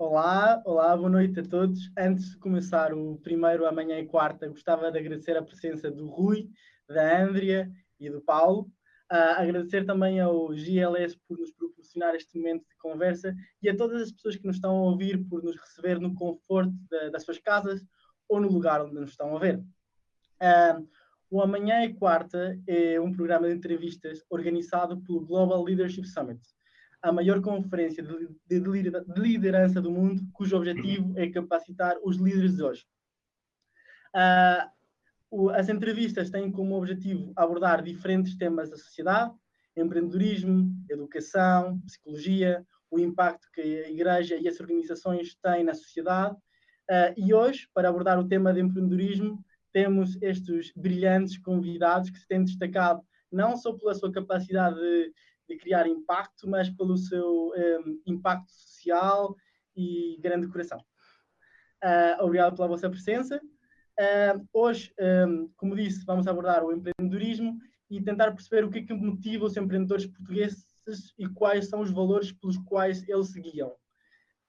Olá, olá, boa noite a todos. Antes de começar o primeiro amanhã e quarta, gostava de agradecer a presença do Rui, da Andrea e do Paulo. Uh, agradecer também ao GLS por nos proporcionar este momento de conversa e a todas as pessoas que nos estão a ouvir por nos receber no conforto de, das suas casas ou no lugar onde nos estão a ver. Uh, o Amanhã e Quarta é um programa de entrevistas organizado pelo Global Leadership Summit a maior conferência de, liderança do mundo, cujo objetivo é capacitar os líderes de hoje. Uh, as entrevistas têm como objetivo abordar diferentes temas da sociedade, empreendedorismo, educação, psicologia, o impacto que a Igreja e as organizações têm na sociedade. Uh, e hoje, para abordar o tema de empreendedorismo, temos estes brilhantes convidados que se têm destacado não só pela sua capacidade de de criar impacto, mas pelo seu um, ehm, impacto social e grande coração. Uh, obrigado pela vossa presença. Uh, hoje, um, ehm, como disse, vamos abordar o empreendedorismo e tentar perceber o que é que motiva os empreendedores portugueses e quais são os valores pelos quais eles seguiam.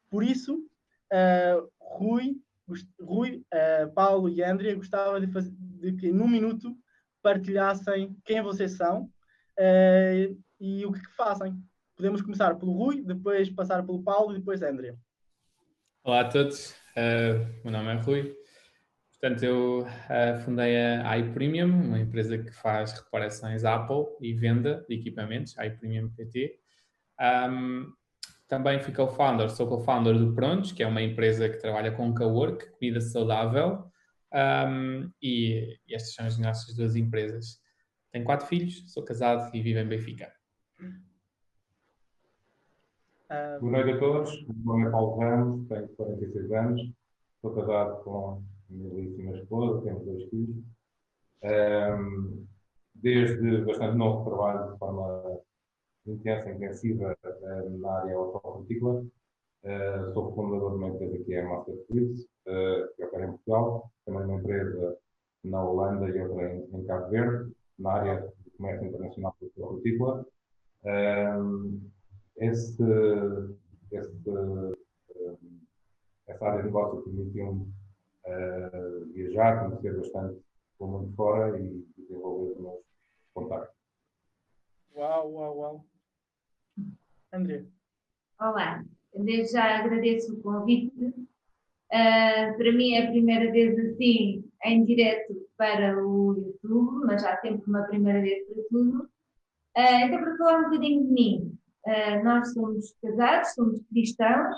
Por isso, uh, Rui, Rui Paulo e Andrea gostava de, fazer, de que, num minuto, partilhassem quem vocês são e o que, que fazem. Podemos começar pelo Rui, depois passar pelo Paulo e depois André. Olá a todos, uh, meu nome é Rui. Portanto, eu uh, fundei a iPremium, uma empresa que faz reparações Apple e venda de equipamentos, iPremium PT. Um, também fui co-founder, sou co-founder do Prontos, que é uma empresa que trabalha com cowork, comida saudável, um, e, e estas são as nossas duas empresas. Tenho quatro filhos, sou casado e vivo em Benfica. Uh... Boa noite a todos. O meu nome é Paulo Ramos, tenho 46 anos, estou casado com a minha belíssima esposa, tenho dois filhos. Um, desde bastante novo trabalho de forma intensa, intensiva na área hortofrutícola. Uh, sou fundador de uma empresa que é a Master Fruits, uh, que opera em Portugal, também uma empresa na Holanda e outra em, em Cabo Verde, na área de comércio internacional da hortícola esse, esse, essa área de negócio permitiu-me uh, viajar, conhecer bastante o mundo fora e desenvolver os meus contactos. Uau, uau, uau. André. Olá, desde já agradeço o convite. Uh, para mim é a primeira vez assim, em direto para o YouTube, mas já sempre uma primeira vez para tudo. Uh, então, para falar um bocadinho de mim, uh, nós somos casados, somos cristãos,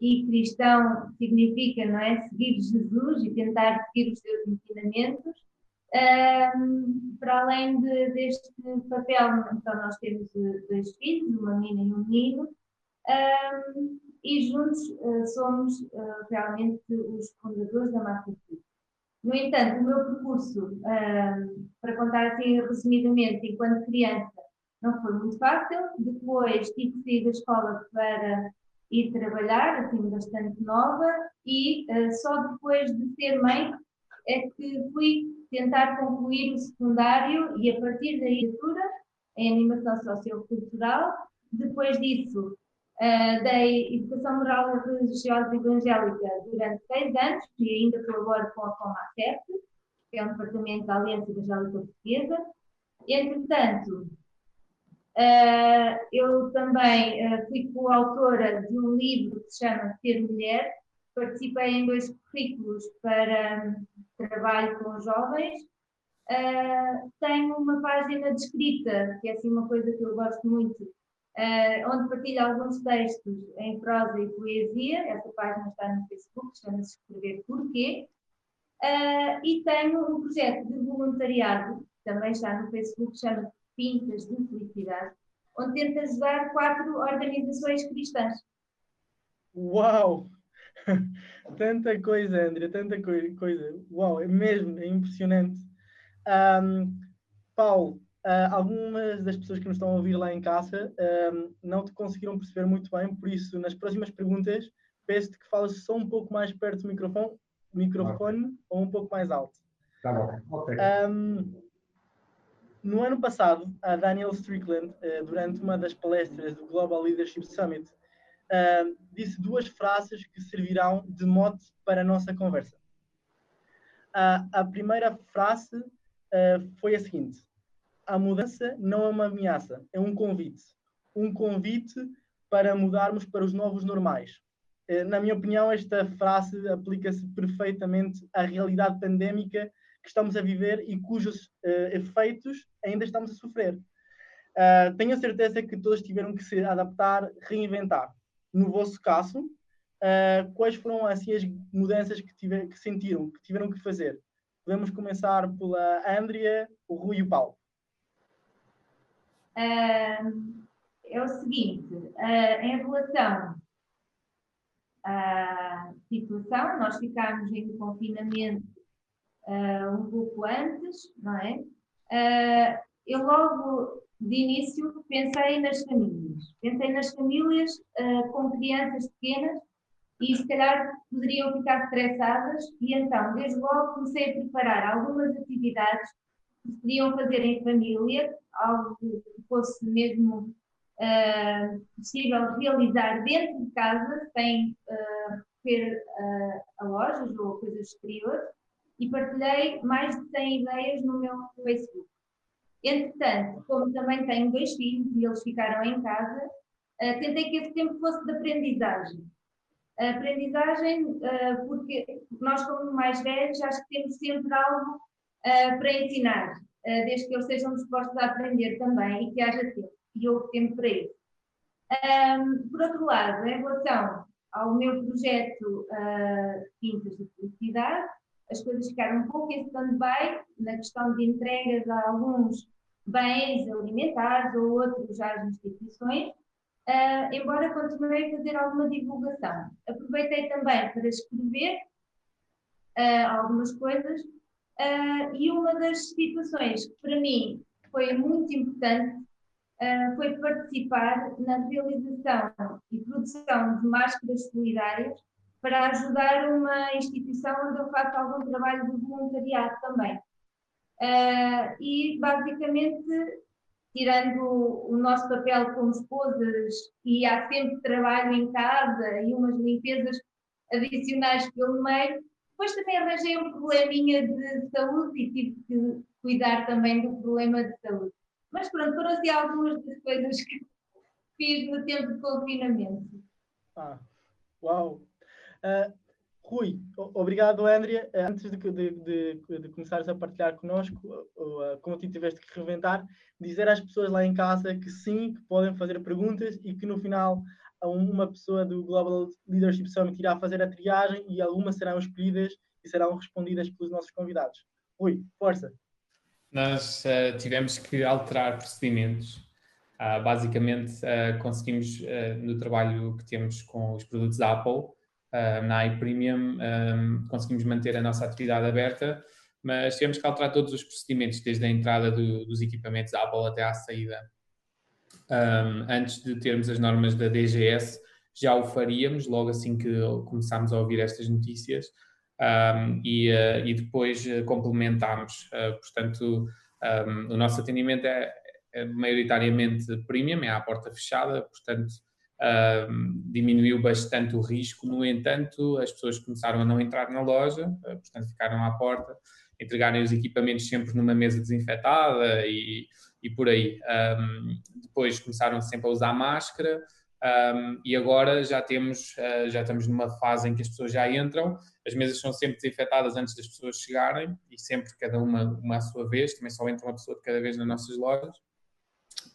e cristão significa, não é, seguir Jesus e tentar seguir os seus ensinamentos. para além de, deste papel, então nós temos dois filhos, uma menina e um menino, e juntos somos realmente os fundadores da Marca Filhos. No entanto, o meu percurso, para contar assim resumidamente, enquanto criança, não foi muito fácil. Depois tive que sair da escola para ir trabalhar, assim, bastante nova, e uh, só depois de ser mãe é que fui tentar concluir o secundário e a partir da leitura em animação sociocultural. Depois disso, Uh, dei Educação Moral Religiosa Evangélica durante seis anos e ainda colaboro com a FOMACEP, que é um departamento da Aliança Evangélica Portuguesa. Entretanto, uh, eu também uh, fui coautora de um livro que se chama Ser Mulher. Participei em dois currículos para um, trabalho com jovens. tenho uma página de escrita, que é assim uma coisa que eu gosto muito, uh, onde partilho alguns textos em prosa e poesia. Essa página está no Facebook, chama-se Escrever Porquê. Uh, e tenho um projeto de voluntariado, que também está no Facebook, chama-se Pintas de Felicidade, onde tento ajudar quatro organizações cristãs. Uau! tanta coisa, André, tanta coisa. Uau, é mesmo, é impressionante. Um, Paulo, Uh, algumas das pessoas que nos estão a ouvir lá em casa uh, não te conseguiram perceber muito bem, por isso, nas próximas perguntas, peço-te que fales só um pouco mais perto do microfone microfone ou um pouco mais alto. Tá bom, ok. Um, no ano passado, a Daniel Strickland, uh, durante uma das palestras do Global Leadership Summit, uh, disse duas frases que servirão de mote para a nossa conversa. A primeira frase foi a seguinte: A mudança não é uma ameaça, é um convite. Um convite para mudarmos para os novos normais. Na minha opinião, esta frase aplica-se perfeitamente à realidade pandémica que estamos a viver e cujos uh, efeitos ainda estamos a sofrer. Uh, tenho a certeza que todos tiveram que se adaptar, reinventar. No vosso caso, uh, quais foram assim as mudanças que, tiver, que sentiram, que tiveram que fazer? Podemos começar pela Andrea, o Rui e o Paulo. É o seguinte, em relação à situação, nós ficámos em confinamento uh, um pouco antes, não é? Uh, eu logo de início pensei nas famílias. Pensei nas famílias uh, com crianças pequenas e se calhar poderiam ficar estressadas e então, desde logo, comecei a preparar algumas atividades que se podiam fazer em família, algo fosse mesmo uh, possível realizar dentro de casa, sem uh, ter uh, a lojas ou coisas exteriores, e partilhei mais de 100 ideias no meu Facebook. Entretanto, como também tenho dois filhos e eles ficaram em casa, uh, tentei que esse tempo fosse de aprendizagem. A aprendizagem, uh, porque nós, como mais velhos, acho que temos sempre algo uh, para ensinar, desde que eles estejam dispostos a aprender também e que haja tempo. E houve tempo para isso. Um, por outro lado, em relação ao meu projeto uh, Pintas de Felicidade, as coisas ficaram um pouco em stand-by na questão de entregas a alguns bens alimentares ou outros às instituições, uh, embora continuei a fazer alguma divulgação. Aproveitei também para escrever uh, algumas coisas uh, e uma das situações que para mim foi muito importante foi participar na realização e produção de máscaras solidárias para ajudar uma instituição onde eu faço algum trabalho de voluntariado também. Uh, e, basicamente, tirando o, nosso papel como esposas, e há sempre trabalho em casa e umas limpezas adicionais pelo meio, depois também arranjei um probleminha de saúde e tive que cuidar também do problema de saúde. Mas pronto, foram assim algumas das coisas que fiz no tempo de confinamento. Ah, uau! Uh, Rui, obrigado, Andrea. Uh, antes de, de, de, de, começares a partilhar connosco, uh, como tu tiveste que reventar, dizer às pessoas lá em casa que sim, que podem fazer perguntas e que no final uma pessoa do Global Leadership Summit irá fazer a triagem e algumas serão escolhidas e serão respondidas pelos nossos convidados. Rui, força! Nós uh, tivemos que alterar procedimentos. Uh, basicamente, uh, conseguimos, no trabalho que temos com os produtos da Apple, uh, na iPremium um, conseguimos manter a nossa atividade aberta, mas tivemos que alterar todos os procedimentos, desde a entrada do, dos equipamentos Apple até à saída. Um, antes de termos as normas da DGS, já o faríamos, logo assim que começámos a ouvir estas notícias, um, e, uh, e, depois uh, complementámos. Uh, portanto, um, o nosso atendimento é, é maioritariamente premium, é à porta fechada, portanto, diminuiu bastante o risco. No entanto, as pessoas começaram a não entrar na loja, portanto, ficaram à porta, entregarem os equipamentos sempre numa mesa desinfetada e, e por aí. Um, depois começaram sempre a usar máscara. Um, e agora já temos, uh, já estamos numa fase em que as pessoas já entram, as mesas são sempre desinfetadas antes das pessoas chegarem e sempre cada uma, uma à sua vez, também só entra uma pessoa de cada vez nas nossas lojas.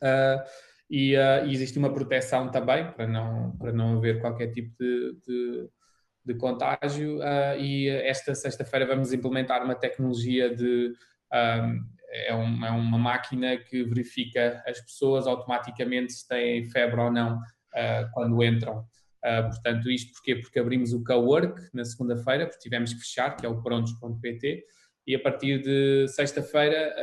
Uh, e, uh, e, existe uma proteção também para não, para não haver qualquer tipo de, de, de contágio. E esta sexta-feira vamos implementar uma tecnologia de. Um, é, um, é, uma máquina que verifica as pessoas automaticamente se têm febre ou não uh, quando entram. portanto, isto porquê? Porque abrimos o Cowork na segunda-feira, porque tivemos que fechar, que é o prontos.pt, e a partir de sexta-feira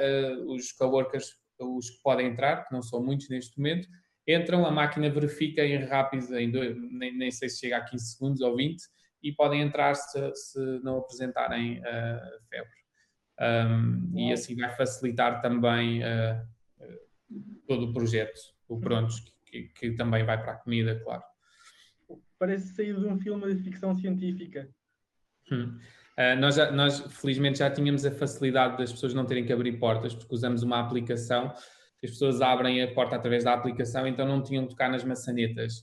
os coworkers os que podem entrar, que não são muitos neste momento, entram, a máquina verifica em rápido, em dois, nem, nem sei se chega a 15 segundos ou 20, e podem entrar se, se não apresentarem uh, febre. Um, e assim vai facilitar também uh, todo o projeto, o Prontos, que, que, também vai para a comida, claro. Parece sair de um filme de ficção científica. Hum. Uh, nós, já, nós, felizmente, já tínhamos a facilidade das pessoas não terem que abrir portas, porque usamos uma aplicação, as pessoas abrem a porta através da aplicação, então não tinham que tocar nas maçanetas.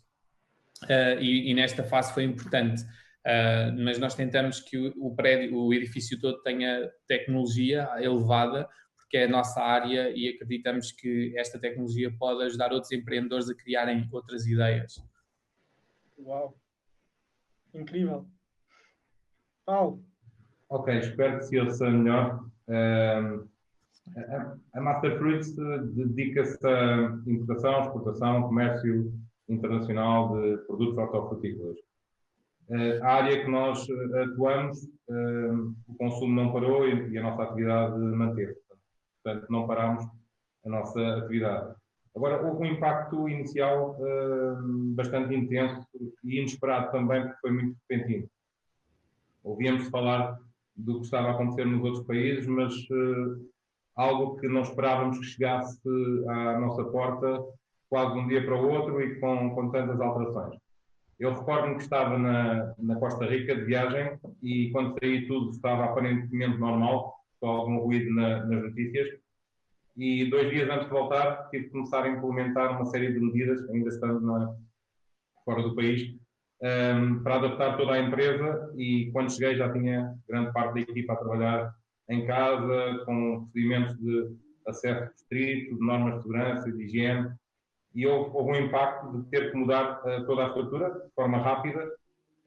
Uh, e, e, nesta fase foi importante. Uh, mas nós tentamos que o, o, prédio, o edifício todo tenha tecnologia elevada, porque é a nossa área e acreditamos que esta tecnologia pode ajudar outros empreendedores a criarem outras ideias. Uau! Incrível! Paulo, Ok, espero que se ouça melhor. Uh, a, a Master Fruits dedica-se a importação, exportação, comércio internacional de produtos hortofrutícolas. Uh, a área que nós atuamos, uh, o consumo não parou e, a nossa atividade manteve. Portanto, não paramos a nossa atividade. Agora, houve um impacto inicial bastante intenso e inesperado também, porque foi muito repentino. Ouvíamos falar do que estava a acontecer nos outros países, mas algo que não esperávamos que chegasse à nossa porta quase de um dia para o outro e com, com tantas alterações. Eu recordo-me que estava na, na Costa Rica de viagem e quando saí tudo estava aparentemente normal, só algum ruído na, nas notícias. E dois dias antes de voltar tive que começar a implementar uma série de medidas, ainda estando na, fora do país, um, para adaptar toda a empresa e quando cheguei já tinha grande parte da equipa a trabalhar em casa, com procedimentos de acesso restrito, de normas de segurança, de higiene, e houve, houve um impacto de ter que mudar uh, toda a estrutura de forma rápida.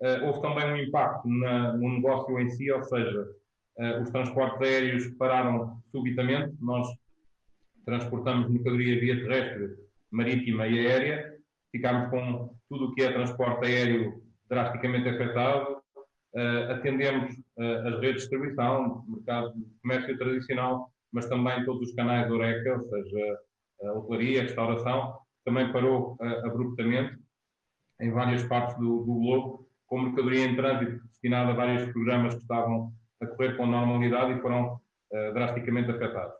Uh, houve também um impacto na, no negócio em si, ou seja, uh, os transportes aéreos pararam subitamente, nós transportamos mercadoria via terrestre, marítima e aérea, ficámos com tudo o que é transporte aéreo drasticamente afetado, atendemos as redes de distribuição, mercado de comércio tradicional, mas também todos os canais de Oreca, ou seja, hotelaria, restauração, também parou uh, abruptamente em várias partes do, do, globo, com mercadoria em trânsito destinada a vários programas que estavam a correr com normalidade e foram drasticamente afetados.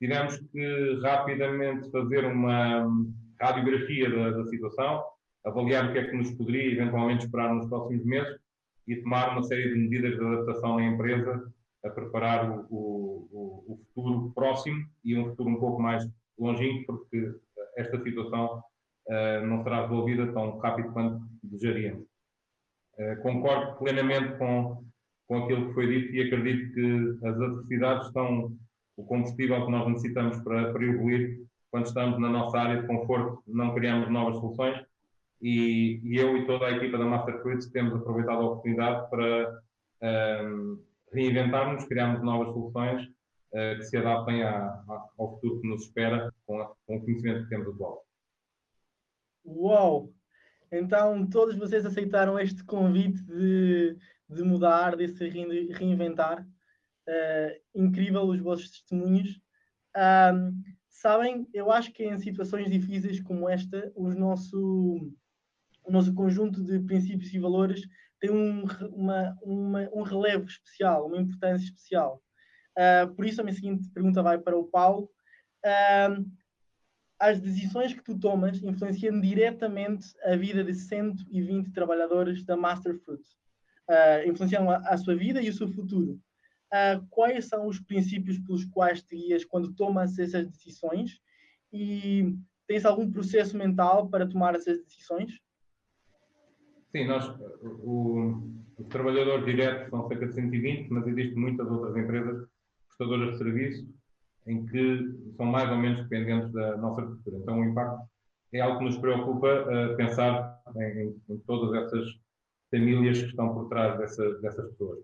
Tivemos que rapidamente fazer uma radiografia da, da, situação, avaliar o que é que nos poderia eventualmente esperar nos próximos meses e tomar uma série de medidas de adaptação na empresa a preparar o, o, o futuro próximo e um futuro um pouco mais longínquo, porque esta situação uh, não será resolvida tão rápido quanto desejaríamos. Uh, concordo plenamente com, com aquilo que foi dito e acredito que as adversidades são o combustível que nós necessitamos para, para evoluir quando estamos na nossa área de conforto, não criamos novas soluções e, e eu e toda a equipa da Master Fruits temos aproveitado a oportunidade para um, reinventarmos, criarmos novas soluções que se adaptem à, ao futuro que nos espera com, a, com o conhecimento que temos atual. Uau! Então, todos vocês aceitaram este convite de, de mudar, de se reinventar. Uh, incrível os vossos testemunhos. Um, sabem, eu acho que em situações difíceis como esta, o nosso, o nosso conjunto de princípios e valores tem um, uma, uma, um relevo especial, uma importância especial. Uh, por isso, a minha seguinte pergunta vai para o Paulo. Uh, as decisões que tu tomas influenciam diretamente a vida de 120 trabalhadores da Masterfruit. Uh, influenciam a, a, sua vida e o seu futuro uh, quais são os princípios pelos quais te guias quando tomas essas decisões e tens algum processo mental para tomar essas decisões? Sim, nós, o, os trabalhadores diretos são cerca de 120, mas existem muitas outras empresas prestadoras de serviço em que são mais ou menos dependentes da nossa cultura. Então, o impacto é algo que nos preocupa uh, pensar em, em, todas essas famílias que estão por trás dessa, dessas pessoas.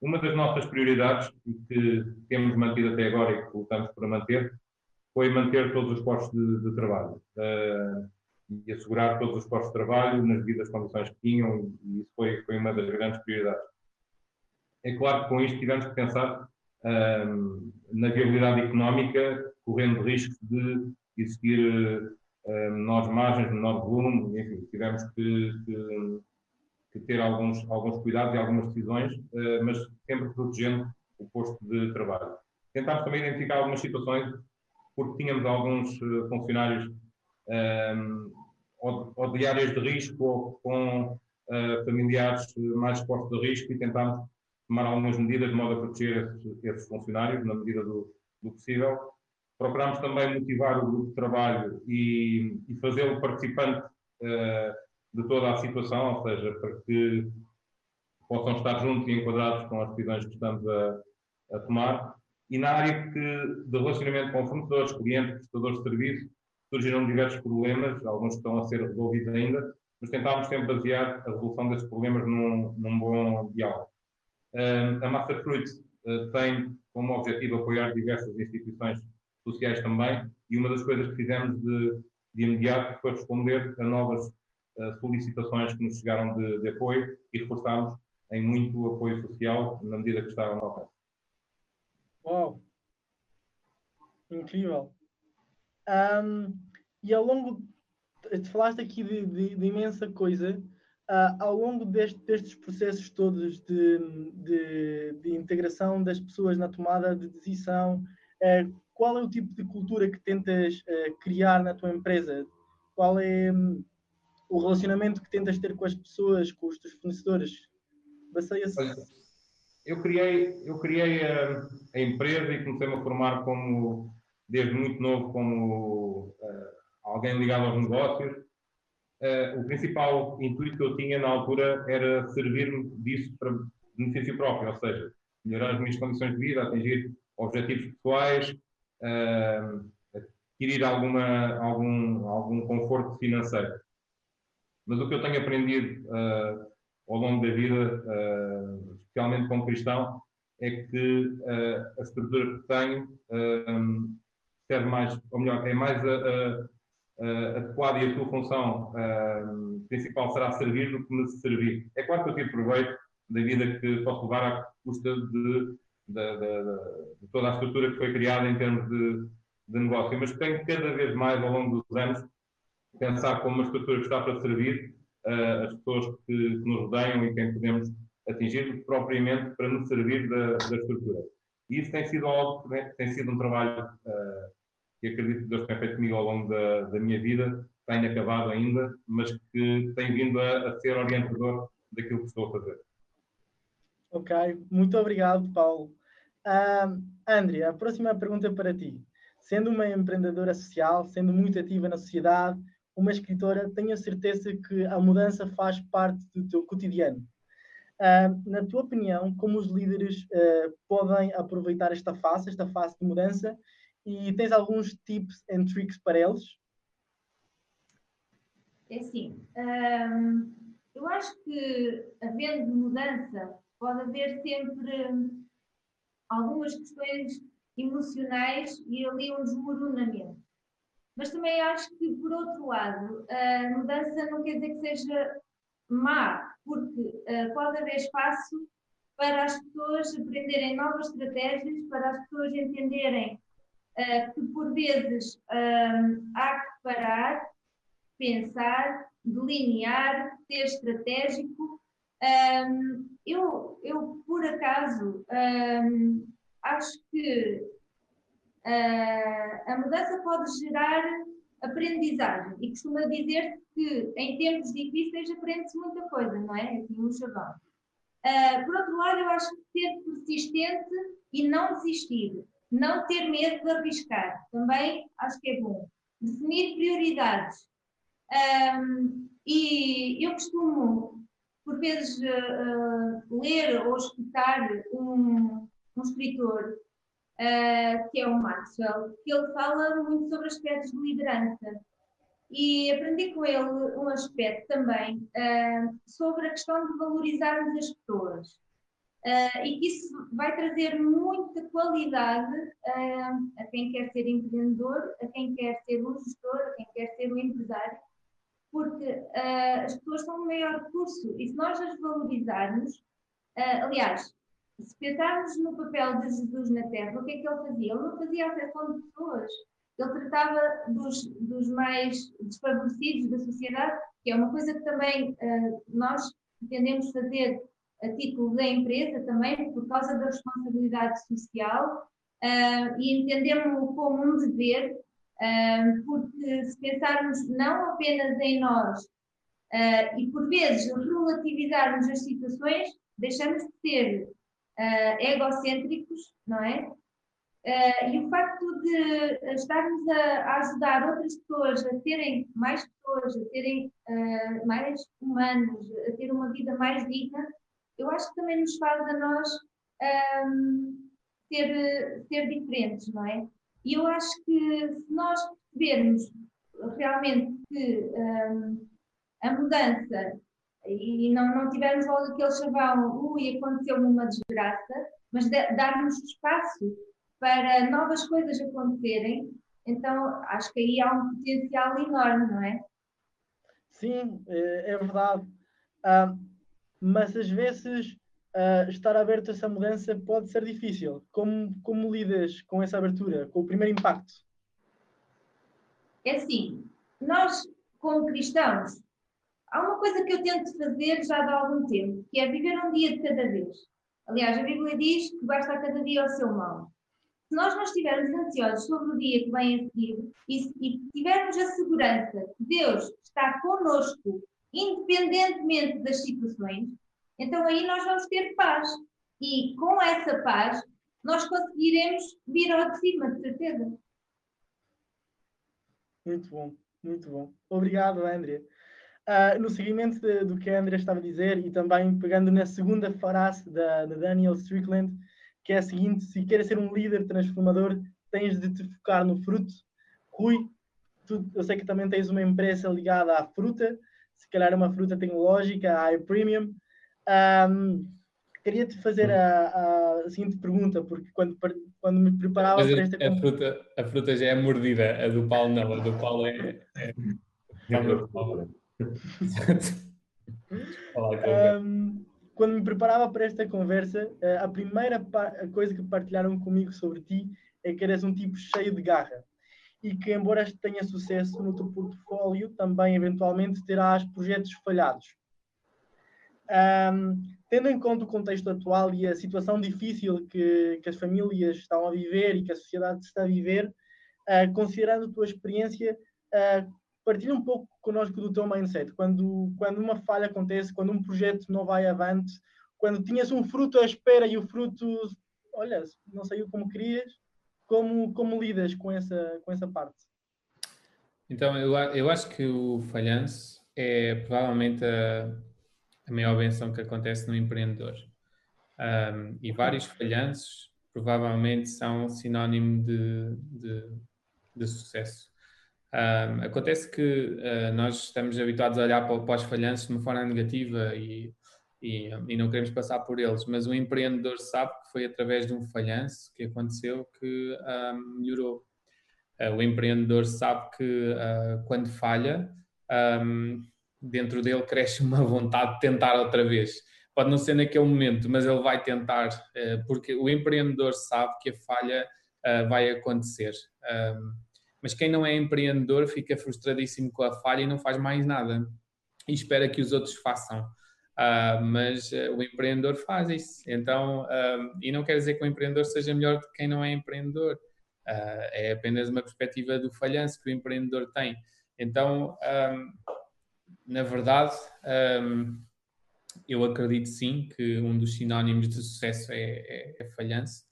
Uma das nossas prioridades, e que temos mantido até agora e que lutamos para manter, foi manter todos os postos de, de trabalho uh, e assegurar todos os postos de trabalho nas devidas condições que tinham, e isso foi, foi uma das grandes prioridades. É claro que com isto tivemos que pensar uh, na viabilidade económica, correndo risco de existir uh, menores margens, menor volume, enfim, tivemos que, que que ter alguns, alguns cuidados e algumas decisões, mas sempre protegendo o posto de trabalho. Tentámos também identificar algumas situações, porque tínhamos alguns funcionários um, ou, ou de áreas de risco ou com uh, familiares mais expostos a risco e tentámos tomar algumas medidas de modo a proteger esses, esses funcionários na medida do, do possível. Procurámos também motivar o grupo de trabalho e, e fazê-lo participante uh, de toda a situação, ou seja, para que possam estar juntos e enquadrados com as decisões que estamos a, a tomar. E na área que, de relacionamento com fornecedores, clientes, prestadores de serviço, surgiram diversos problemas, alguns estão a ser resolvidos ainda, mas tentámos sempre basear a resolução desses problemas num, num bom diálogo. A Masterfruit uh, tem como objetivo apoiar diversas instituições sociais também, e uma das coisas que fizemos de, de imediato foi responder a novas uh, solicitações que nos chegaram de, de apoio e reforçámos em muito apoio social na medida que estavam ao alcance. Uau! Incrível! Um, e ao longo, tu falaste aqui de, de, de imensa coisa, uh, ao longo deste, destes processos todos de, de, integração das pessoas na tomada de decisão, uh, qual é o tipo de cultura que tentas uh, criar na tua empresa? Qual é um, o relacionamento que tentas ter com as pessoas, com os teus fornecedores? Baseia-se. Eu criei, eu criei a, a empresa e comecei-me a formar como desde muito novo como uh, alguém ligado aos negócios. Uh, o principal intuito que eu tinha na altura era servir-me disso para benefício próprio, ou seja, melhorar as minhas condições de vida, atingir objetivos pessoais, uh, adquirir alguma, algum, algum conforto financeiro. Mas o que eu tenho aprendido ao longo da vida, especialmente como cristão, é que a estrutura que tenho serve mais, ou melhor, é mais a, a, a adequada e a sua função principal será servir do que me servir. É claro que eu tive proveito da vida que posso levar à custa de, de, de, de toda a estrutura que foi criada em termos de, negócio, mas tenho cada vez mais ao longo dos anos pensar como uma estrutura que está para servir uh, as pessoas que, que, nos rodeiam e quem podemos atingir, propriamente para nos servir da, da estrutura. E isso tem sido algo tem sido um trabalho uh, que acredito que Deus tem feito comigo ao longo da, da minha vida, tem acabado ainda, mas que tem vindo a, a, ser orientador daquilo que estou a fazer. Ok, muito obrigado, Paulo. Uh, a próxima pergunta é para ti. Sendo uma empreendedora social, sendo muito ativa na sociedade, uma escritora, tenho a certeza que a mudança faz parte do teu cotidiano. Uh, na tua opinião, como os líderes uh, podem aproveitar esta fase, esta fase de mudança, e tens alguns tips and tricks para eles? É assim, um, eu acho que havendo mudança, pode haver sempre algumas questões emocionais e ali um desmoronamento. Mas também acho que, por outro lado, a mudança não quer dizer que seja má, porque uh, pode haver espaço para as pessoas aprenderem novas estratégias, para as pessoas entenderem que por vezes há que parar, pensar, delinear, ser estratégico. Eu, eu, por acaso, acho que uh, a mudança pode gerar aprendizagem e costuma dizer que em tempos difíceis aprende-se muita coisa, não é? Assim, um chavão. Uh, por outro lado, eu acho que ser persistente e não desistir, não ter medo de arriscar, também acho que é bom. Definir prioridades. Um, e eu costumo, por vezes, uh, ler ou escutar um, um escritor, uh, que é o Maxwell, que ele fala muito sobre aspectos de liderança e aprendi com ele um aspecto também uh, sobre a questão de valorizarmos as pessoas uh, e que isso vai trazer muita qualidade uh, a quem quer ser empreendedor, a quem quer ser um gestor, a quem quer ser um empresário, porque as pessoas são o maior recurso e se nós as valorizarmos, aliás, se pensarmos no papel de Jesus na Terra, o que é que ele fazia? Ele não fazia a de pessoas ele tratava dos, dos mais desfavorecidos da sociedade, que é uma coisa que também uh, nós pretendemos fazer a título da empresa também, por causa da responsabilidade social, uh, e entendemos como um dever, uh, porque se pensarmos não apenas em nós uh, e por vezes relativizarmos as situações, deixamos de ser egocêntricos, não é? E o facto de estarmos a, a, ajudar outras pessoas a terem mais pessoas, a terem mais humanos, a ter uma vida mais digna, eu acho que também nos faz a nós um, ser, diferentes, não é? E eu acho que se nós percebermos realmente que um, a mudança e não, não tivermos logo aquele chavão, ui, aconteceu-me uma desgraça, mas darmos espaço para novas coisas acontecerem, então acho que aí há um potencial enorme, não é? Sim, é, é verdade. Ah, mas às vezes uh, estar aberto a essa mudança pode ser difícil. Como, como lidas com essa abertura, com o primeiro impacto? É assim, nós, como cristãos, há uma coisa que eu tento fazer já há algum tempo, que é viver um dia de cada vez. Aliás, a Bíblia diz que basta cada dia o seu mal. Se nós não estivermos ansiosos sobre o dia que vem a seguir e, e tivermos a segurança que Deus está conosco independentemente das situações, então aí nós vamos ter paz. E com essa paz, nós conseguiremos vir ao de cima, de certeza. Muito bom, muito bom. Obrigado, André. Uh, no seguimento de, do que a André estava a dizer e também pegando na segunda frase da, da Daniel Strickland, que é a seguinte: se queres ser um líder transformador, tens de te focar no fruto. Rui, tu, eu sei que também tens uma empresa ligada à fruta se calhar é uma fruta tecnológica, a iPremium. Um, Queria-te fazer a, a, seguinte pergunta, porque quando, quando me preparava Mas para esta a fruta, a fruta já é mordida, a do Paulo não, a do Paulo é. é... um, quando me preparava para esta conversa, eh, a primeira coisa que partilharam comigo sobre ti é que eras um tipo cheio de garra e que, embora tenha sucesso no teu portfólio, também eventualmente terás projetos falhados. Um, tendo em conta o contexto atual e a situação difícil que, que as famílias estão a viver e que a sociedade está a viver, uh, considerando a tua experiência, uh, partilha um pouco connosco do teu mindset. Quando, quando uma falha acontece, quando um projeto não vai avante, quando tinhas um fruto à espera e o fruto, olha, não saiu como querias, como, como lidas com essa, com essa parte? Então, eu, eu acho que o falhanço é provavelmente a, a maior benção que acontece no empreendedor. Um, e vários falhanços provavelmente são sinónimo de, de, de sucesso. Um, acontece que uh, nós estamos habituados a olhar para, para os falhanços de uma forma negativa e e, e, não queremos passar por eles, mas o empreendedor sabe que foi através de um falhanço que aconteceu que um, melhorou. Uh, o empreendedor sabe que uh, quando falha, um, dentro dele cresce uma vontade de tentar outra vez. Pode não ser naquele momento, mas ele vai tentar, uh, porque o empreendedor sabe que a falha vai acontecer. Um, mas quem não é empreendedor fica frustradíssimo com a falha e não faz mais nada e espera que os outros façam. Uh, mas uh, o empreendedor faz isso. Então, uh, e não quer dizer que o empreendedor seja melhor do que quem não é empreendedor. é apenas uma perspectiva do falhanço que o empreendedor tem. Então, na verdade, eu acredito sim que um dos sinónimos de sucesso é, é, é falhanço.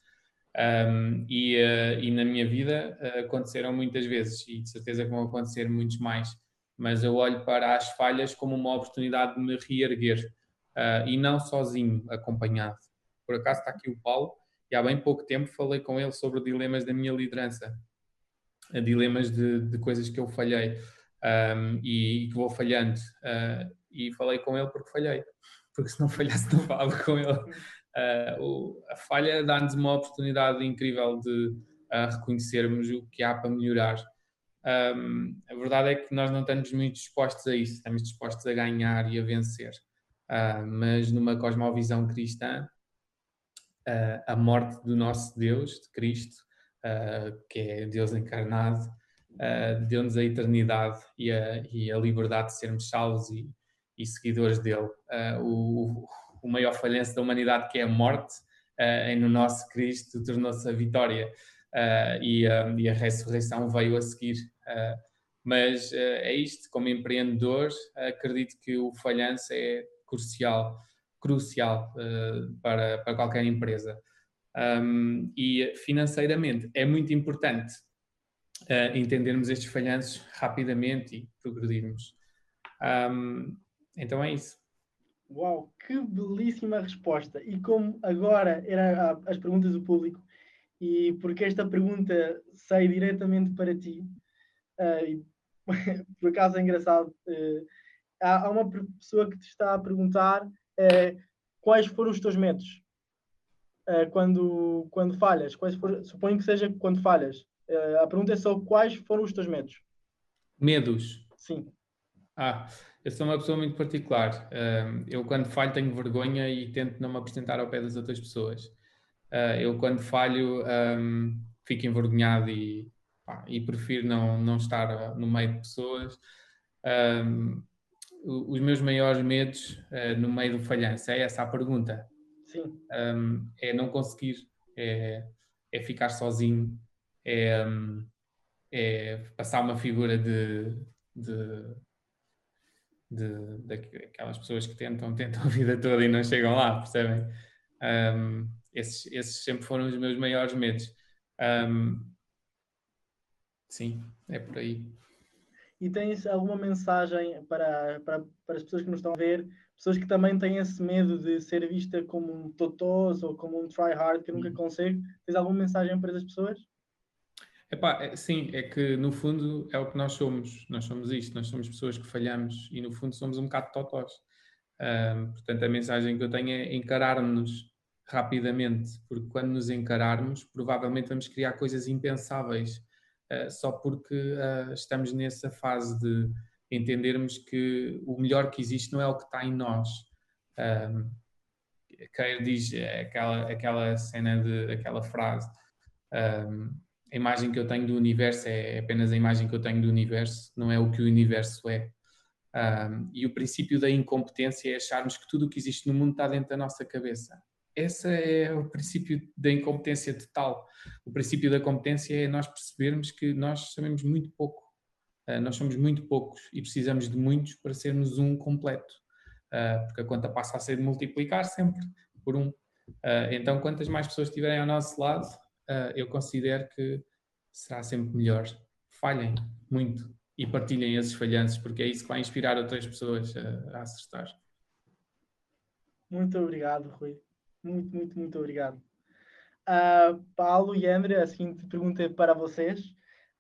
E, e, na minha vida aconteceram muitas vezes, e de certeza que vão acontecer muitos mais mas eu olho para as falhas como uma oportunidade de me reerguer uh, e não sozinho, acompanhado. Por acaso está aqui o Paulo e há bem pouco tempo falei com ele sobre dilemas da minha liderança, dilemas de, de coisas que eu falhei um, e, que vou falhando. Uh, e falei com ele porque falhei, porque se não falhasse não falava com ele. Uh, o, a falha dá-nos uma oportunidade incrível de reconhecermos o que há para melhorar um, a verdade é que nós não estamos muito dispostos a isso, estamos dispostos a ganhar e a vencer. Uh, mas numa cosmovisão cristã, uh, a morte do nosso Deus, de Cristo, uh, que é Deus encarnado, deu-nos a eternidade e a, e a, liberdade de sermos salvos e, e seguidores dele. o, o maior falhanço da humanidade, que é a morte, uh, no nosso Cristo tornou-se a vitória e, uh, e, a ressurreição veio a seguir. mas é isto, como empreendedor, acredito que o falhanço é crucial, crucial para, para qualquer empresa. Um, e financeiramente é muito importante entendermos estes falhanços rapidamente e progredirmos. Um, então é isso. Uau, que belíssima resposta! E como agora eram as perguntas do público, e porque esta pergunta sai diretamente para ti, uh, e, por acaso é engraçado, uh, há, há, uma pessoa que te está a perguntar uh, quais foram os teus medos quando, quando falhas. Quais foram, suponho que seja quando falhas. a pergunta é só quais foram os teus medos. Medos? Sim. Ah, eu sou uma pessoa muito particular. eu, quando falho, tenho vergonha e tento não me apresentar ao pé das outras pessoas. Ah, eu, quando falho, fico envergonhado e, pá, e prefiro não, não estar no meio de pessoas. os meus maiores medos uh, no meio do falhanço é essa a pergunta. Sim. é não conseguir, é, é ficar sozinho, é, é passar uma figura de, de de, daquelas pessoas que tentam, tentam a vida toda e não chegam lá, percebem? Um, esses, esses sempre foram os meus maiores medos. Um, sim, é por aí. E tens alguma mensagem para, para, para as pessoas que nos estão a ver, pessoas que também têm esse medo de ser vista como um totós ou como um try-hard que nunca hum. consegue? Tens alguma mensagem para as pessoas? Epá, é, sim, é que no fundo é o que nós somos, nós somos isto, nós somos pessoas que falhamos e no fundo somos um bocado totós. Um, portanto, a mensagem que eu tenho é encarar-nos rapidamente, porque quando nos encararmos, provavelmente vamos criar coisas impensáveis, uh, só porque uh, estamos nessa fase de entendermos que o melhor que existe não é o que está em nós. Um, diz aquela, aquela cena de aquela frase. Um, a imagem que eu tenho do universo é apenas a imagem que eu tenho do universo, não é o que o universo é. Um, e o princípio da incompetência é acharmos que tudo o que existe no mundo está dentro da nossa cabeça. Esse é o princípio da incompetência total. O princípio da competência é nós percebermos que nós sabemos muito pouco. Uh, nós somos muito poucos e precisamos de muitos para sermos um completo. Uh, porque a conta passa a ser de multiplicar sempre por um. Uh, então, quantas mais pessoas estiverem ao nosso lado, eu considero que será sempre melhor. Falhem muito e partilhem esses falhanços, porque é isso que vai inspirar outras pessoas a, a acertar. Muito obrigado, Rui. Muito, muito, muito obrigado. Uh, Paulo e André, a seguinte pergunta é para vocês.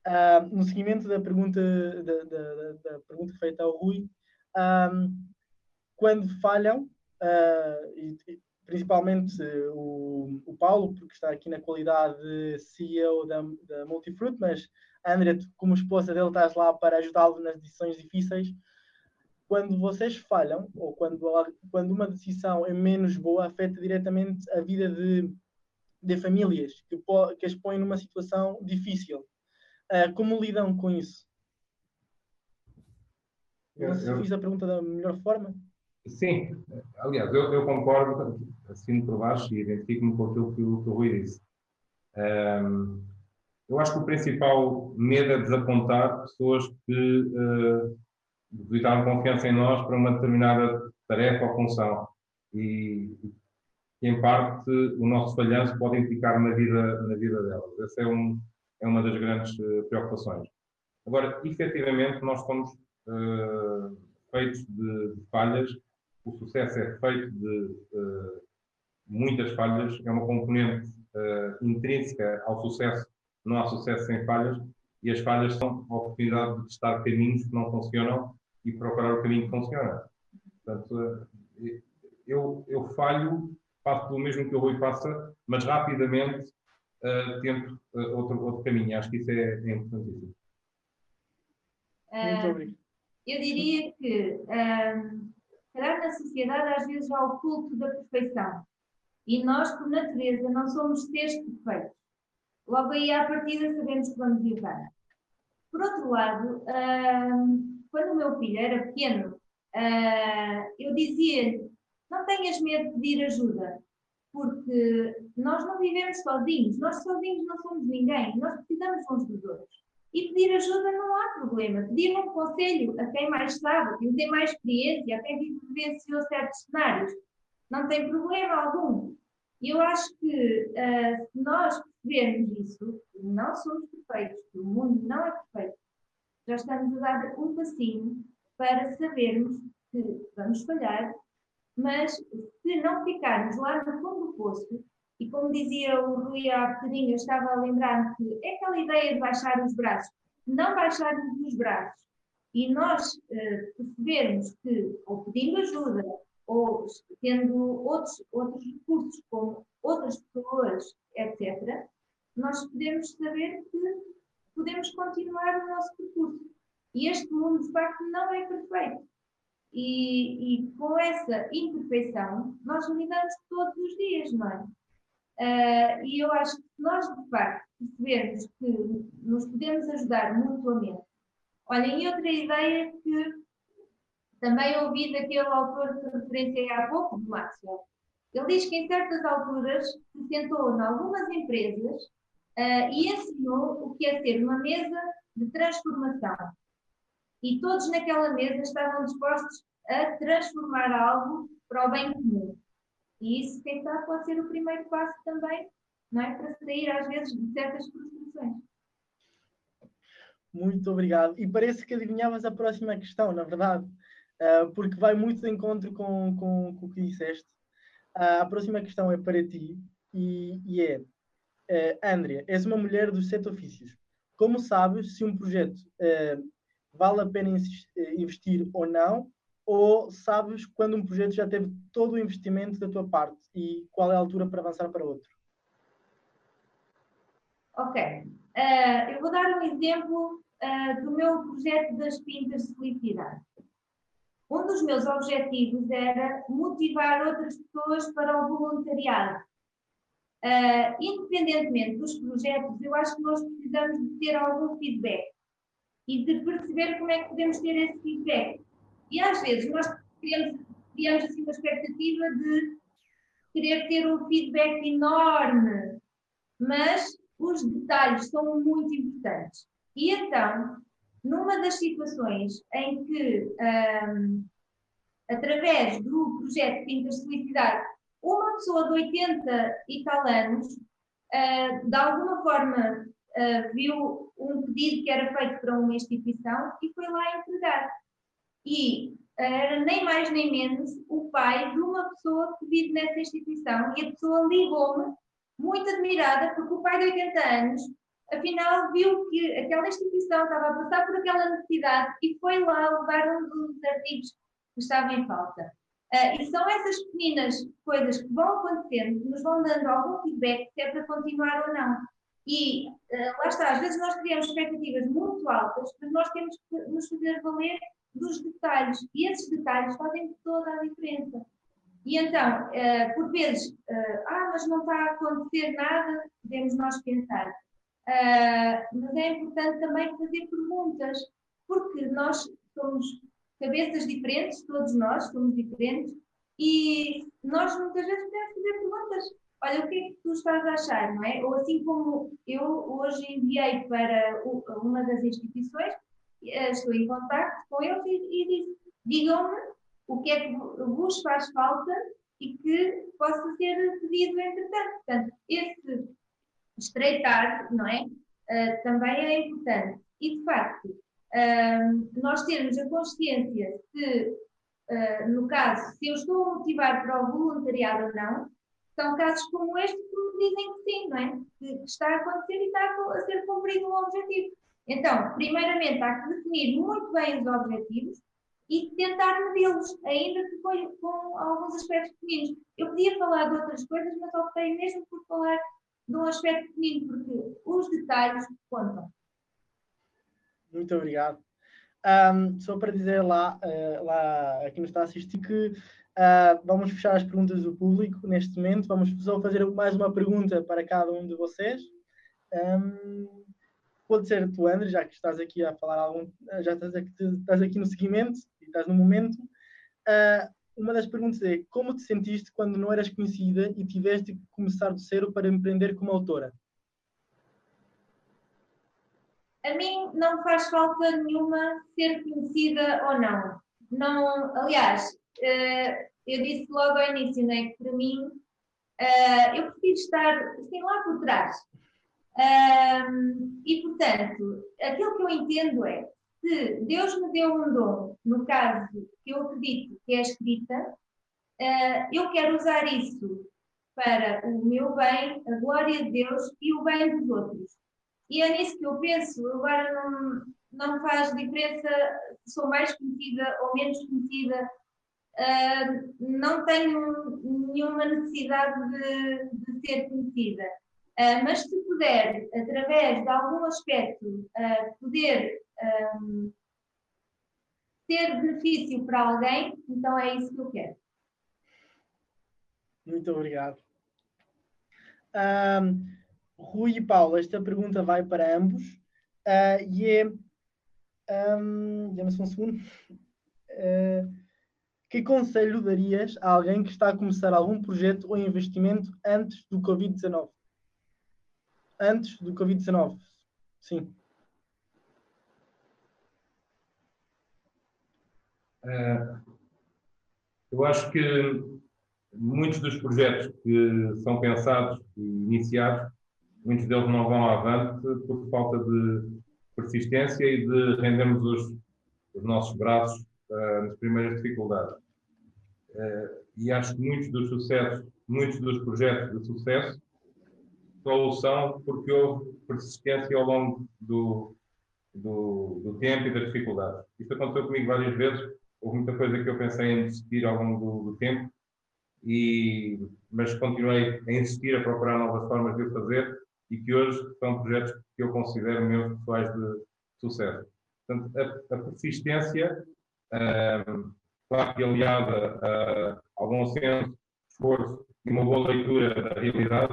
Uh, no seguimento da pergunta, da, da, da pergunta feita ao Rui, um, quando falham, uh, e, principalmente o, o Paulo, porque está aqui na qualidade de CEO da, da Multifruit, mas a Andrea, como esposa dele, estás lá para ajudá-lo nas decisões difíceis. Quando vocês falham, ou quando, quando uma decisão é menos boa, afeta diretamente a vida de, de famílias que, que as põem numa situação difícil. Uh, como lidam com isso? Não sei se fiz a pergunta da melhor forma. Sim, aliás, eu, eu concordo, assino por baixo e identifico-me com aquilo que o, que o Rui disse. Um, eu acho que o principal medo é desapontar pessoas que uh, depositaram confiança em nós para uma determinada tarefa ou função. E, em parte, o nosso falhanço pode implicar na vida, na vida delas. Essa é, um, é uma das grandes uh, preocupações. Agora, efetivamente, nós somos uh, feitos de, de falhas o sucesso é feito de uh, muitas falhas, é uma componente uh, intrínseca ao sucesso, não há sucesso sem falhas, e as falhas são a oportunidade de testar caminhos que não funcionam e procurar o caminho que funciona. Portanto, uh, eu, eu falho, faço pelo mesmo que o Rui faça, mas rapidamente tento outro, outro caminho. Acho que isso é, é importantíssimo. Muito obrigado. Eu diria que um, calhar na sociedade às vezes há o culto da perfeição. E nós, por natureza, não somos seres perfeitos. Logo aí, à partida, sabemos que vamos errar. Por outro lado, quando o meu filho era pequeno, uh, eu dizia não tenhas medo de pedir ajuda, porque nós não vivemos sozinhos, nós sozinhos não somos ninguém, nós precisamos uns dos outros. E pedir ajuda não há problema. Pedir um conselho a quem mais sabe, a quem tem mais experiência, a quem vivenciou certos cenários, não tem problema algum. E eu acho que uh, se nós percebermos isso, não somos perfeitos, o mundo não é perfeito, já estamos a dar um passinho para sabermos que vamos falhar, mas se não ficarmos lá no fundo do poço, e como dizia o Rui há bocadinho, eu estava a lembrar que é aquela ideia de baixar os braços, não baixarmos os braços, e nós uh, percebermos que, ou pedindo ajuda, ou tendo outros, outros recursos, como outras pessoas, etc., nós podemos saber que podemos continuar o nosso percurso. E este mundo, de facto, não é perfeito. E, e com essa imperfeição, nós lidamos todos os dias, não é? Uh, e eu acho que nós, de facto, percebermos que nos podemos ajudar mutuamente. Olhem, e outra ideia que também ouvi daquele autor que referenciei há pouco, do Maxwell. Ele diz que em certas alturas se sentou em algumas empresas uh, e ensinou o que é ser uma mesa de transformação. E todos naquela mesa estavam dispostos a transformar algo para o bem comum. E isso, quem sabe, pode ser o primeiro passo também, não é? Para sair, às vezes, de certas frustrações. Muito obrigado. E parece que adivinhavas a próxima questão, na verdade. Ah, porque vai muito de encontro com, com, com o que disseste. Uh, a próxima questão é para ti e, e é, uh, Andrea, és uma mulher dos sete ofícios. Como sabes se um projeto uh, vale a pena investir ou não? Ou sabes quando um projeto já teve todo o investimento da tua parte e qual é a altura para avançar para outro? Ok. eu vou dar um exemplo do meu projeto das pintas de felicidade. Um dos meus objetivos era motivar outras pessoas para o voluntariado. Uh, independentemente dos projetos, eu acho que nós precisamos de ter algum feedback e de perceber como é que podemos ter esse feedback. E às vezes nós criamos, criamos assim uma expectativa de querer ter um feedback enorme, mas os detalhes são muito importantes. E então, numa das situações em que, um, através do projeto Pintas de Felicidade, uma pessoa de 80 e tal anos, uh, de alguma forma, uh, viu um pedido que era feito para uma instituição e foi lá entregar. E era nem mais nem menos o pai de uma pessoa que vive nessa instituição e a pessoa ligou-me muito admirada porque o pai de 80 anos afinal viu que aquela instituição estava a passar por aquela necessidade e foi lá levar um dos artigos que estava em falta. Uh, e são essas pequenas coisas que vão acontecendo, que nos vão dando algum feedback se é para continuar ou não. E uh, lá está, às vezes nós criamos expectativas muito altas, mas nós temos que nos fazer valer dos detalhes. E esses detalhes fazem toda a diferença. E então, uh, por vezes, ah, mas não está a acontecer nada, podemos nós pensar, mas é importante também fazer perguntas, porque nós somos cabeças diferentes, todos nós somos diferentes, e nós muitas vezes podemos fazer perguntas. Olha, o que é que tu estás a achar, não é? Ou assim como eu hoje enviei para uma das instituições, eh, estou em contato com eles e, e disse, digam-me o que é que vos faz falta e que possa ser pedido entretanto. Portanto, esse estreitar, não é? Uh, também é importante. E, de facto, nós termos a consciência de, uh, no caso, se eu estou a motivar para o voluntariado ou não, são casos como este que me dizem que sim, não é? Que, está a acontecer e está a, ser cumprido um objetivo. Então, primeiramente, há que definir muito bem os objetivos e tentar medi-los, ainda que com, com alguns aspectos pequenos. Eu podia falar de outras coisas, mas optei mesmo por falar de um aspecto pequenino, porque os detalhes contam. Muito obrigado. Um, só para dizer lá, uh, lá a quem nos está a assistir que uh, vamos fechar as perguntas do público neste momento. Vamos só fazer mais uma pergunta para cada um de vocês. Um, pode ser tu, André, já que estás aqui a falar algum, já estás aqui, estás aqui no seguimento e estás no momento. Uh, uma das perguntas é: como te sentiste quando não eras conhecida e tiveste que começar do zero para empreender como autora? A mim não faz falta nenhuma ser conhecida ou não. não aliás, uh, eu disse logo ao início né, que para mim uh, eu prefiro estar assim lá por trás. E portanto, aquilo que eu entendo é se Deus me deu um dom, no caso que eu acredito que é a escrita, uh, eu quero usar isso para o meu bem, a glória de Deus e o bem dos outros. E é nisso que eu penso. Agora não, não faz diferença se sou mais conhecida ou menos conhecida. Uh, não tenho nenhuma necessidade de, de ser conhecida. Uh, mas se puder, através de algum aspecto, uh, poder um, ter benefício para alguém, então é isso que eu quero. Muito obrigado. Um, Rui e Paulo, esta pergunta vai para ambos uh, e é. Um, Dê-me um segundo. Uh, que conselho darias a alguém que está a começar algum projeto ou investimento antes do Covid-19? Antes do Covid-19, sim. Uh, eu acho que muitos dos projetos que são pensados e iniciados, muitos deles não vão avante por falta de persistência e de rendermos os, os nossos braços uh, nas primeiras dificuldades. Uh, e acho que muitos dos sucessos, muitos dos projetos de sucesso só o são porque houve persistência ao longo do, do, do tempo e das dificuldades. Isto aconteceu comigo várias vezes houve muita coisa que eu pensei em desistir ao longo do, do tempo, e, mas continuei a insistir, a procurar novas formas de o fazer e que hoje são projetos que eu considero meus pessoais de sucesso. Portanto, a, a persistência, um, claro que aliada a algum senso, esforço e uma boa leitura da realidade,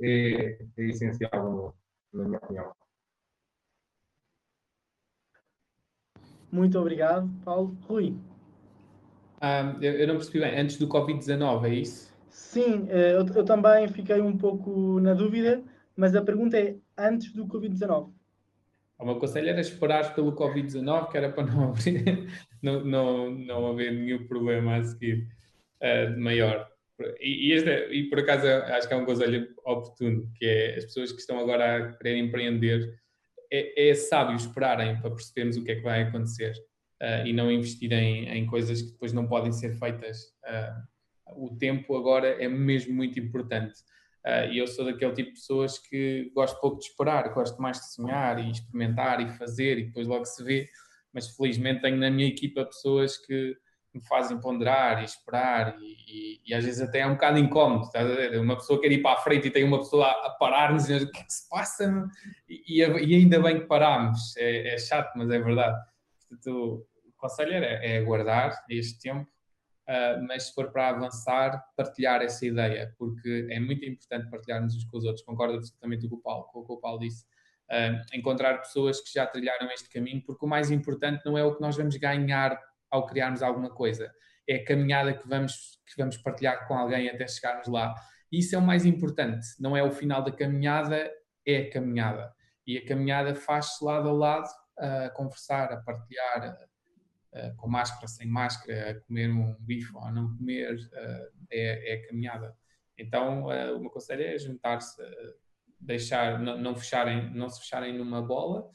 é, é essencial, na minha opinião. Muito obrigado, Paulo. Rui. Ah, eu, eu, não percebi bem, antes do Covid-19, é isso? Sim, eh, eu, eu, também fiquei um pouco na dúvida, mas a pergunta é antes do Covid-19. O meu conselho era esperar pelo Covid-19, que era para não, abrir, não, não, não haver nenhum problema a seguir uh, maior. E, e, este, é, e por acaso acho que é um conselho oportuno, que é as pessoas que estão agora a querer empreender é, é sábio esperarem para percebermos o que é que vai acontecer uh, e não investirem em, em, coisas que depois não podem ser feitas. Uh, o tempo agora é mesmo muito importante. Uh, e eu sou daquele tipo de pessoas que gosto pouco de esperar, gosto mais de sonhar e experimentar e fazer e depois logo se vê. Mas felizmente tenho na minha equipa pessoas que me fazem ponderar e esperar e, e, e, às vezes até é um bocado incómodo, estás a ver? Uma pessoa quer ir para a frente e tem uma pessoa a, parar-nos e o que é que se passa? E, e, ainda bem que parámos, é, é chato, mas é verdade. Portanto, o conselho é, é aguardar este tempo, uh, mas se for para avançar, partilhar essa ideia, porque é muito importante partilharmos uns com os outros. Concordo absolutamente com o Paulo, com o que o Paulo disse. Uh, encontrar pessoas que já trilharam este caminho, porque o mais importante não é o que nós vamos ganhar ao criarmos alguma coisa. É a caminhada que vamos, que vamos partilhar com alguém até chegarmos lá. Isso é o mais importante. Não é o final da caminhada, é a caminhada. E a caminhada faz-se lado a lado, a conversar, a partilhar, com máscara, sem máscara, a comer um bife ou a não comer, é, é a caminhada. Então, o meu conselho é juntar-se, deixar, não, não, fecharem, não se fecharem numa bola,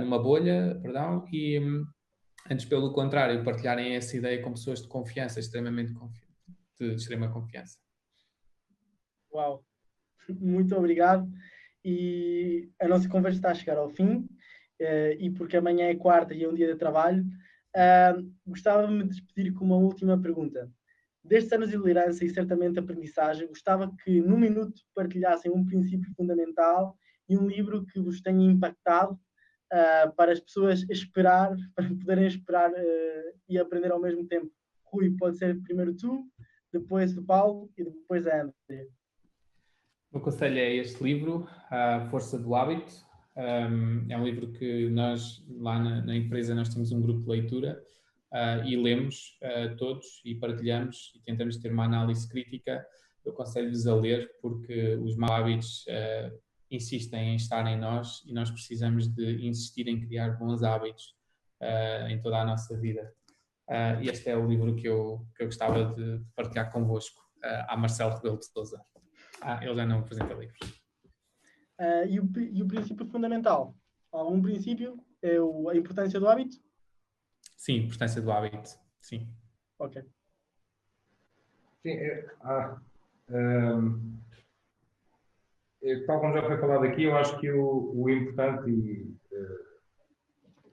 numa bolha, perdão, e Antes, pelo contrário, partilharem essa ideia com pessoas de confiança, extremamente confi de extrema confiança. Uau! Muito obrigado. E a nossa conversa está a chegar ao fim. Uh, e porque amanhã é quarta e é um dia de trabalho, uh, gostava de me despedir com uma última pergunta. Destes anos de liderança e certamente aprendizagem, gostava que, num minuto, partilhassem um princípio fundamental e um livro que vos tenha impactado uh, para as pessoas esperar, para poderem esperar uh, e aprender ao mesmo tempo. Rui, pode ser primeiro tu, depois o Paulo e depois a André. O meu conselho é este livro, A Força do Hábito. Um, é um livro que nós, lá na, na, empresa, nós temos um grupo de leitura uh, e lemos uh, todos e partilhamos e tentamos ter uma análise crítica, eu aconselho-vos a ler porque os maus hábitos uh, insistem em estar em nós e nós precisamos de insistir em criar bons hábitos em toda a nossa vida. este é o livro que eu, que eu gostava de partilhar convosco, uh, a Marcelo Rebelo de Souza. Ah, ele já não apresenta livros. E, o, e o princípio fundamental? Algum princípio é o, a importância do hábito? Sim, importância do hábito, sim. Ok. Sim, é, ah, um, é, tal como já foi falado aqui, eu acho que o, o importante, e uh,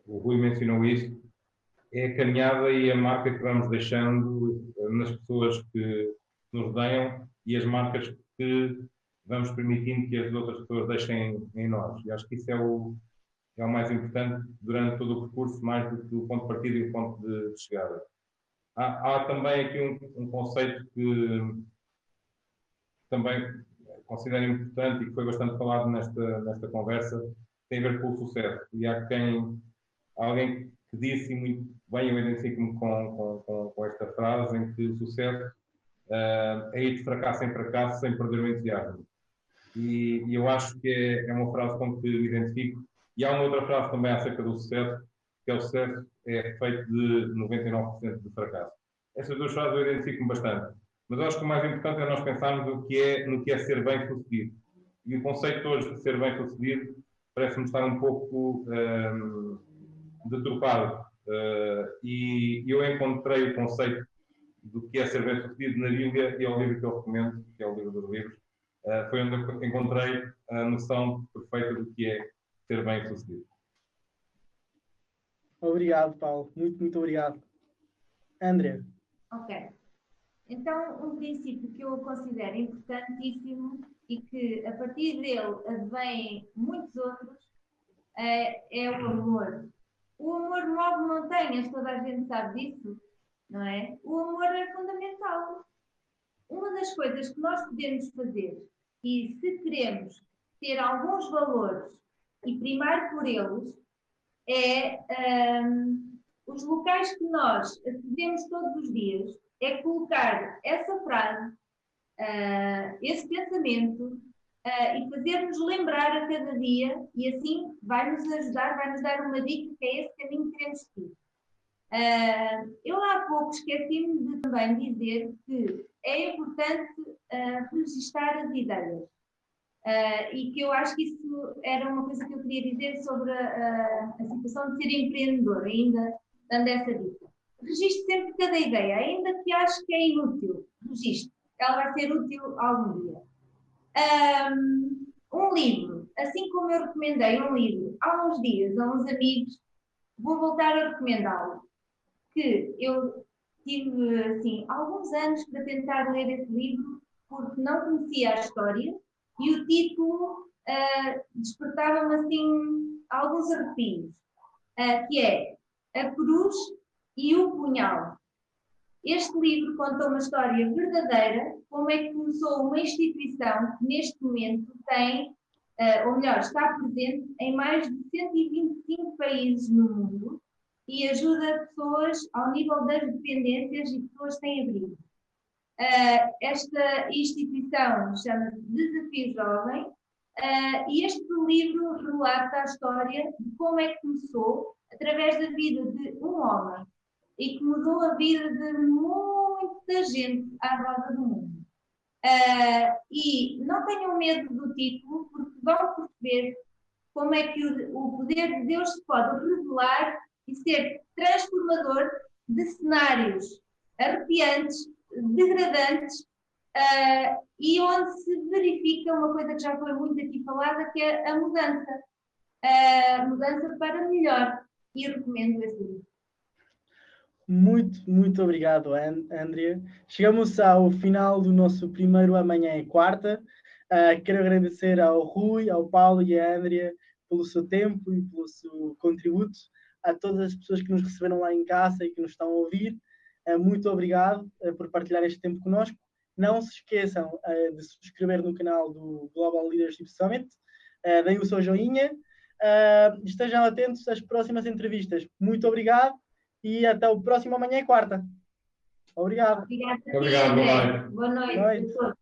o Rui mencionou isso, é a caminhada e a marca que vamos deixando nas pessoas que nos rodeiam e as marcas que vamos permitindo que as outras pessoas deixem em nós. E acho que isso é o, é o mais importante durante todo o percurso, mais do que o ponto de partida e o ponto de, de chegada. Há, há, também aqui um, um, conceito que também considero importante e que foi bastante falado nesta, nesta conversa, tem a ver com o sucesso. E há quem, há alguém que disse, muito bem eu identifico-me com, com, com, com, esta frase, em que o sucesso uh, é ir de fracasso em fracasso sem perder o entusiasmo. E, e eu acho que é, é uma frase com que me identifico e há uma outra frase também acerca do sucesso, que é o sucesso é feito de 99% de fracasso. Essas duas frases eu identifico-me bastante. Mas eu acho que o mais importante é nós pensarmos no que é, no que é ser bem sucedido. E o conceito hoje de ser bem sucedido parece-me estar um pouco um, deturpado. Uh, e eu encontrei o conceito do que é ser bem sucedido na Bíblia e é o livro que eu recomendo, que é o livro dos livros. Uh, foi onde eu encontrei a noção perfeita do que é ser bem sucedido. Obrigado, Paulo. Muito, muito obrigado. André. Ok. Então, um princípio que eu considero importantíssimo e que a partir dele advêm muitos outros é, é o amor. O amor move montanhas, toda a gente sabe disso, não é? O amor é fundamental. Uma das coisas que nós podemos fazer, e se queremos ter alguns valores e primar por eles é um, os locais que nós acedemos todos os dias, é colocar essa frase, uh, esse pensamento uh, e fazer-nos lembrar a cada dia e assim vai-nos ajudar, vai-nos dar uma dica que é esse caminho que queremos seguir. Uh, eu há pouco esqueci-me de também dizer que é importante uh, registrar as ideias. Uh, e que eu acho que isso era uma coisa que eu queria dizer sobre a, a, a situação de ser empreendedor, ainda dando essa dica. Registre sempre cada ideia, ainda que acho que é inútil, registre, ela vai ser útil algum dia. Um, um livro, assim como eu recomendei um livro há uns dias a uns amigos, vou voltar a recomendá-lo, que eu tive assim alguns anos para tentar ler esse livro porque não conhecia a história e o título uh, despertava-me assim alguns arrepios, uh, que é A Cruz e o Punhal. Este livro conta uma história verdadeira, como é que começou uma instituição que neste momento tem, uh, ou melhor, está presente em mais de 125 países no mundo e ajuda pessoas ao nível das dependências e pessoas sem abrigo. Uh, esta instituição chama-se Desafio Jovem uh, e este livro relata a história de como é que começou através da vida de um homem e que mudou a vida de muita gente à roda do mundo. Uh, e não tenham medo do título, porque vão perceber como é que o, o poder de Deus se pode revelar e ser transformador de cenários arrepiantes degradantes uh, e onde se verifica uma coisa que já foi muito aqui falada, que é a mudança. A mudança para melhor. E recomendo esse livro. Muito, muito obrigado, Andrea. Chegamos ao final do nosso primeiro Amanhã é Quarta. Uh, quero agradecer ao Rui, ao Paulo e à Andrea pelo seu tempo e pelo seu contributo, a todas as pessoas que nos receberam lá em casa e que nos estão a ouvir. Eh, muito obrigado eh, por partilhar este tempo connosco. Não se esqueçam eh, de subscrever no canal do Global Leadership Summit. deem o seu joinha. estejam atentos às próximas entrevistas. Muito obrigado e até o próximo amanhã e quarta. Obrigado. Obrigada. Obrigado, boa noite. Boa noite. Boa noite.